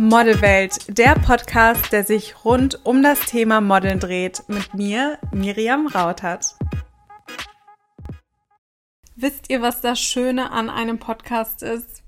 Modelwelt, der Podcast, der sich rund um das Thema Modeln dreht, mit mir, Miriam Rautert. Wisst ihr, was das Schöne an einem Podcast ist?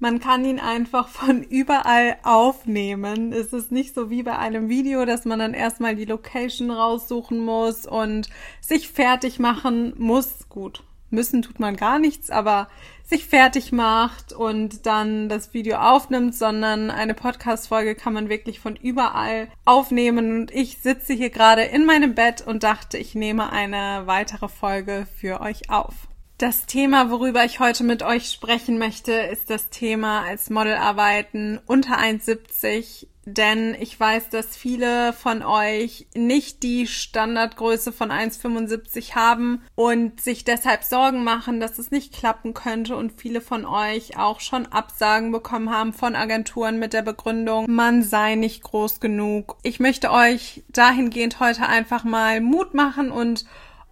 Man kann ihn einfach von überall aufnehmen. Es ist nicht so wie bei einem Video, dass man dann erstmal die Location raussuchen muss und sich fertig machen muss. Gut, müssen tut man gar nichts, aber sich fertig macht und dann das Video aufnimmt, sondern eine Podcast-Folge kann man wirklich von überall aufnehmen. Und ich sitze hier gerade in meinem Bett und dachte, ich nehme eine weitere Folge für euch auf. Das Thema, worüber ich heute mit euch sprechen möchte, ist das Thema als Model arbeiten unter 1,70 denn ich weiß, dass viele von euch nicht die Standardgröße von 1,75 haben und sich deshalb Sorgen machen, dass es nicht klappen könnte und viele von euch auch schon Absagen bekommen haben von Agenturen mit der Begründung, man sei nicht groß genug. Ich möchte euch dahingehend heute einfach mal Mut machen und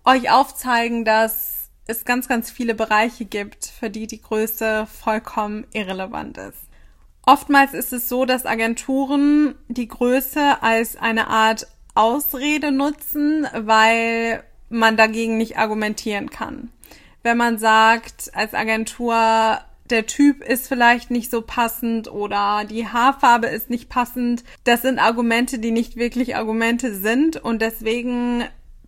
euch aufzeigen, dass es ganz, ganz viele Bereiche gibt, für die die Größe vollkommen irrelevant ist. Oftmals ist es so, dass Agenturen die Größe als eine Art Ausrede nutzen, weil man dagegen nicht argumentieren kann. Wenn man sagt, als Agentur, der Typ ist vielleicht nicht so passend oder die Haarfarbe ist nicht passend, das sind Argumente, die nicht wirklich Argumente sind und deswegen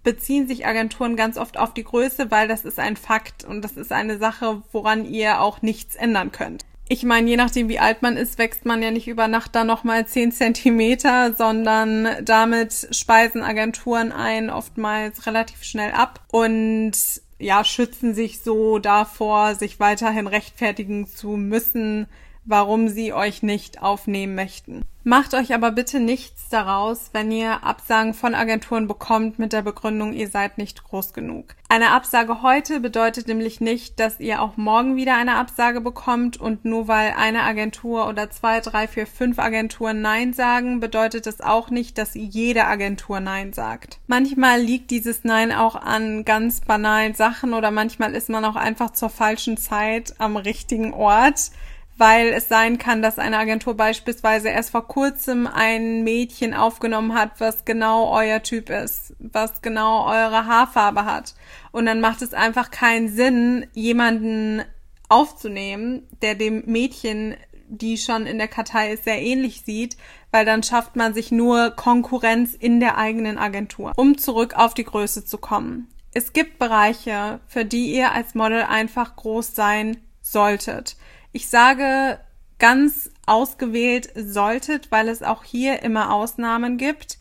beziehen sich Agenturen ganz oft auf die Größe, weil das ist ein Fakt und das ist eine Sache, woran ihr auch nichts ändern könnt. Ich meine, je nachdem, wie alt man ist, wächst man ja nicht über Nacht da nochmal zehn Zentimeter, sondern damit speisen Agenturen ein oftmals relativ schnell ab und ja, schützen sich so davor, sich weiterhin rechtfertigen zu müssen, warum sie euch nicht aufnehmen möchten. Macht euch aber bitte nichts daraus, wenn ihr Absagen von Agenturen bekommt mit der Begründung, ihr seid nicht groß genug. Eine Absage heute bedeutet nämlich nicht, dass ihr auch morgen wieder eine Absage bekommt und nur weil eine Agentur oder zwei, drei, vier, fünf Agenturen Nein sagen, bedeutet es auch nicht, dass jede Agentur Nein sagt. Manchmal liegt dieses Nein auch an ganz banalen Sachen oder manchmal ist man auch einfach zur falschen Zeit am richtigen Ort weil es sein kann, dass eine Agentur beispielsweise erst vor kurzem ein Mädchen aufgenommen hat, was genau euer Typ ist, was genau eure Haarfarbe hat. Und dann macht es einfach keinen Sinn, jemanden aufzunehmen, der dem Mädchen, die schon in der Kartei ist, sehr ähnlich sieht, weil dann schafft man sich nur Konkurrenz in der eigenen Agentur. Um zurück auf die Größe zu kommen. Es gibt Bereiche, für die ihr als Model einfach groß sein solltet. Ich sage ganz ausgewählt solltet, weil es auch hier immer Ausnahmen gibt.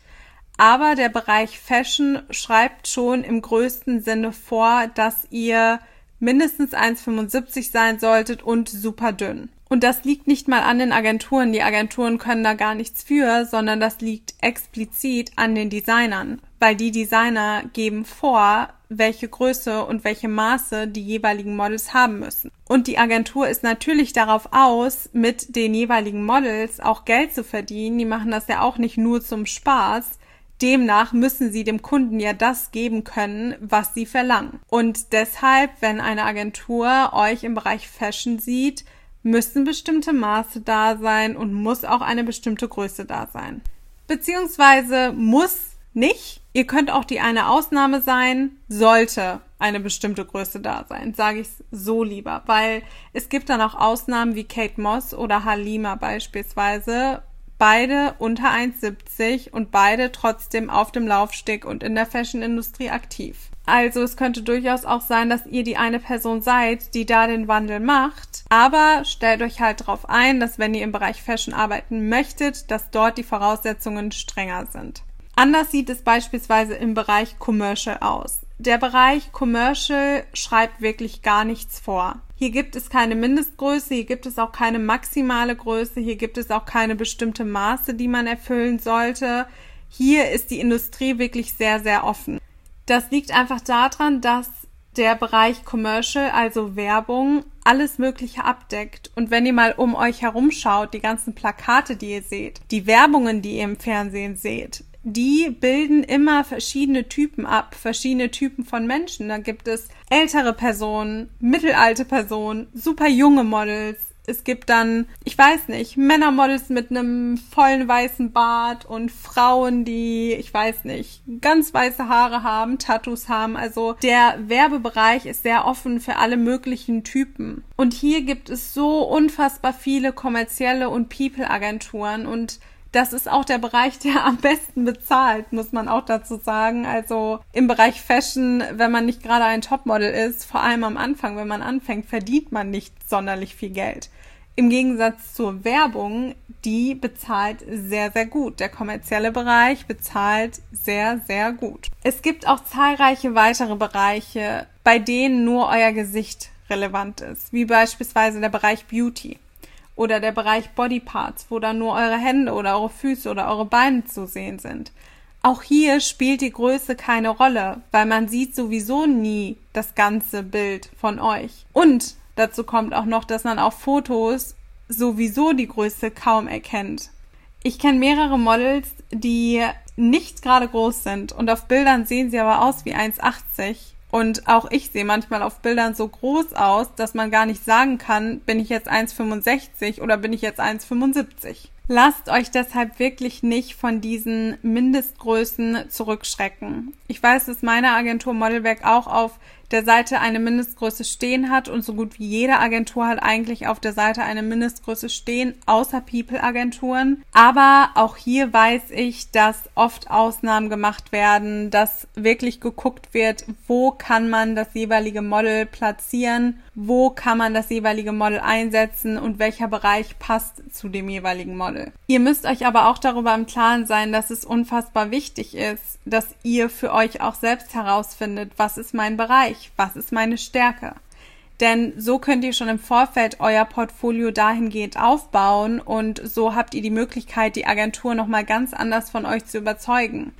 Aber der Bereich Fashion schreibt schon im größten Sinne vor, dass ihr mindestens 1,75 sein solltet und super dünn. Und das liegt nicht mal an den Agenturen. Die Agenturen können da gar nichts für, sondern das liegt explizit an den Designern, weil die Designer geben vor, welche Größe und welche Maße die jeweiligen Models haben müssen. Und die Agentur ist natürlich darauf aus, mit den jeweiligen Models auch Geld zu verdienen. Die machen das ja auch nicht nur zum Spaß. Demnach müssen sie dem Kunden ja das geben können, was sie verlangen. Und deshalb, wenn eine Agentur euch im Bereich Fashion sieht, müssen bestimmte Maße da sein und muss auch eine bestimmte Größe da sein. Beziehungsweise muss nicht. Ihr könnt auch die eine Ausnahme sein, sollte eine bestimmte Größe da sein, sage ich so lieber, weil es gibt dann auch Ausnahmen wie Kate Moss oder Halima beispielsweise, beide unter 1,70 und beide trotzdem auf dem Laufsteg und in der Fashionindustrie aktiv. Also es könnte durchaus auch sein, dass ihr die eine Person seid, die da den Wandel macht. Aber stellt euch halt darauf ein, dass wenn ihr im Bereich Fashion arbeiten möchtet, dass dort die Voraussetzungen strenger sind. Anders sieht es beispielsweise im Bereich Commercial aus. Der Bereich Commercial schreibt wirklich gar nichts vor. Hier gibt es keine Mindestgröße, hier gibt es auch keine maximale Größe, hier gibt es auch keine bestimmte Maße, die man erfüllen sollte. Hier ist die Industrie wirklich sehr, sehr offen. Das liegt einfach daran, dass der Bereich Commercial, also Werbung, alles Mögliche abdeckt. Und wenn ihr mal um euch herum schaut, die ganzen Plakate, die ihr seht, die Werbungen, die ihr im Fernsehen seht, die bilden immer verschiedene Typen ab, verschiedene Typen von Menschen. Da gibt es ältere Personen, mittelalte Personen, super junge Models, Es gibt dann, ich weiß nicht, Männermodels mit einem vollen weißen Bart und Frauen, die, ich weiß nicht, ganz weiße Haare haben, Tattoos haben. Also der Werbebereich ist sehr offen für alle möglichen Typen. Und hier gibt es so unfassbar viele kommerzielle und People-Agenturen und das ist auch der Bereich, der am besten bezahlt, muss man auch dazu sagen. Also im Bereich Fashion, wenn man nicht gerade ein Topmodel ist, vor allem am Anfang, wenn man anfängt, verdient man nicht sonderlich viel Geld. Im Gegensatz zur Werbung, die bezahlt sehr, sehr gut. Der kommerzielle Bereich bezahlt sehr, sehr gut. Es gibt auch zahlreiche weitere Bereiche, bei denen nur euer Gesicht relevant ist, wie beispielsweise der Bereich Beauty oder der Bereich Bodyparts, wo dann nur eure Hände oder eure Füße oder eure Beine zu sehen sind. Auch hier spielt die Größe keine Rolle, weil man sieht sowieso nie das ganze Bild von euch. Und dazu kommt auch noch, dass man auf Fotos sowieso die Größe kaum erkennt. Ich kenne mehrere Models, die nicht gerade groß sind und auf Bildern sehen sie aber aus wie 1,80 und auch ich sehe manchmal auf Bildern so groß aus, dass man gar nicht sagen kann, bin ich jetzt 1,65 oder bin ich jetzt 1,75. Lasst euch deshalb wirklich nicht von diesen Mindestgrößen zurückschrecken. Ich weiß, dass meine Agentur Modelwerk auch auf der Seite eine Mindestgröße stehen hat und so gut wie jede Agentur hat eigentlich auf der Seite eine Mindestgröße stehen, außer People-Agenturen. Aber auch hier weiß ich, dass oft Ausnahmen gemacht werden, dass wirklich geguckt wird, wo kann man das jeweilige Model platzieren, wo kann man das jeweilige Model einsetzen und welcher Bereich passt zu dem jeweiligen Model. Ihr müsst euch aber auch darüber im Klaren sein, dass es unfassbar wichtig ist, dass ihr für euch auch selbst herausfindet, was ist mein Bereich ich? Was ist meine Stärke? Denn so könnt ihr schon im Vorfeld euer Portfolio dahingehend aufbauen und so habt ihr die Möglichkeit, die Agentur nochmal ganz anders von euch zu überzeugen.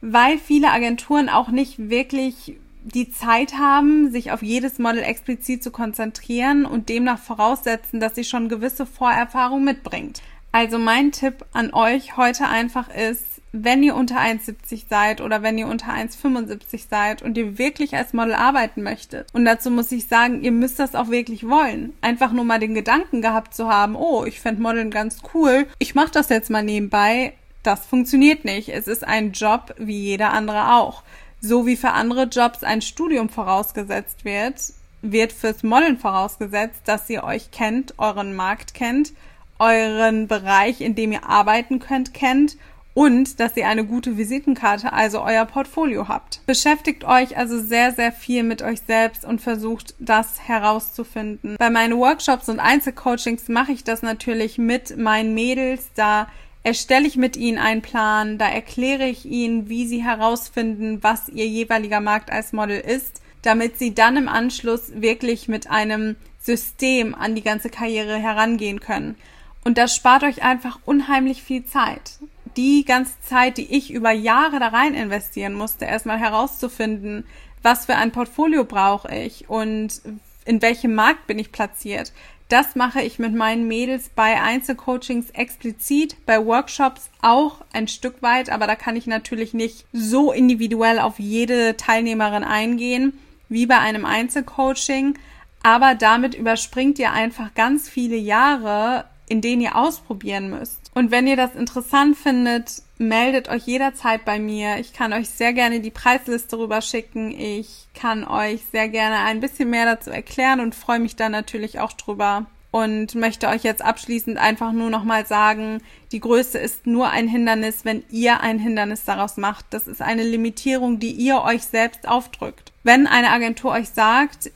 Weil viele Agenturen auch nicht wirklich die Zeit haben, sich auf jedes Model explizit zu konzentrieren und demnach voraussetzen, dass sie schon gewisse Vorerfahrung mitbringt. Also mein Tipp an euch heute einfach ist, wenn ihr unter 1,70 seid oder wenn ihr unter 1,75 seid und ihr wirklich als Model arbeiten möchtet. Und dazu muss ich sagen, ihr müsst das auch wirklich wollen. Einfach nur mal den Gedanken gehabt zu haben, oh, ich fände Modeln ganz cool, ich mache das jetzt mal nebenbei. Das funktioniert nicht. Es ist ein Job wie jeder andere auch. So wie für andere Jobs ein Studium vorausgesetzt wird, wird fürs Modeln vorausgesetzt, dass ihr euch kennt, euren Markt kennt, euren Bereich, in dem ihr arbeiten könnt, kennt und dass ihr eine gute Visitenkarte, also euer Portfolio habt. Beschäftigt euch also sehr, sehr viel mit euch selbst und versucht das herauszufinden. Bei meinen Workshops und Einzelcoachings mache ich das natürlich mit meinen Mädels. Da erstelle ich mit ihnen einen Plan, da erkläre ich ihnen, wie sie herausfinden, was ihr jeweiliger Markt als Model ist, damit sie dann im Anschluss wirklich mit einem System an die ganze Karriere herangehen können. Und das spart euch einfach unheimlich viel Zeit die ganze Zeit, die ich über Jahre da rein investieren musste, erstmal herauszufinden, was für ein Portfolio brauche ich und in welchem Markt bin ich platziert. Das mache ich mit meinen Mädels bei Einzelcoachings explizit, bei Workshops auch ein Stück weit, aber da kann ich natürlich nicht so individuell auf jede Teilnehmerin eingehen wie bei einem Einzelcoaching. Aber damit überspringt ihr einfach ganz viele Jahre, in denen ihr ausprobieren müsst. Und wenn ihr das interessant findet, meldet euch jederzeit bei mir. Ich kann euch sehr gerne die Preisliste rüber schicken. Ich kann euch sehr gerne ein bisschen mehr dazu erklären und freue mich dann natürlich auch drüber. Und möchte euch jetzt abschließend einfach nur nochmal sagen, die Größe ist nur ein Hindernis, wenn ihr ein Hindernis daraus macht. Das ist eine Limitierung, die ihr euch selbst aufdrückt. Wenn eine Agentur euch sagt,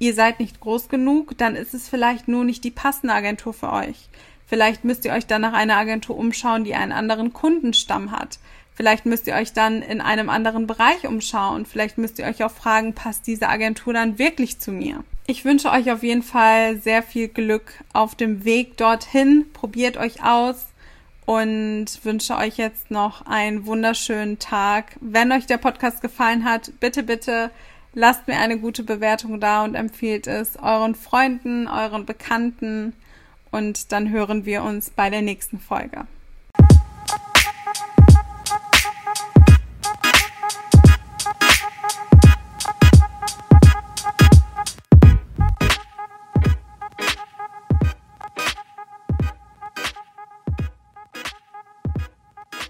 ihr seid nicht groß genug, dann ist es vielleicht nur nicht die passende Agentur für euch. Vielleicht müsst ihr euch dann nach einer Agentur umschauen, die einen anderen Kundenstamm hat. Vielleicht müsst ihr euch dann in einem anderen Bereich umschauen. Vielleicht müsst ihr euch auch fragen, passt diese Agentur dann wirklich zu mir? Ich wünsche euch auf jeden Fall sehr viel Glück auf dem Weg dorthin. Probiert euch aus und wünsche euch jetzt noch einen wunderschönen Tag. Wenn euch der Podcast gefallen hat, bitte, bitte lasst mir eine gute Bewertung da und empfehlt es euren Freunden, euren Bekannten und dann hören wir uns bei der nächsten Folge.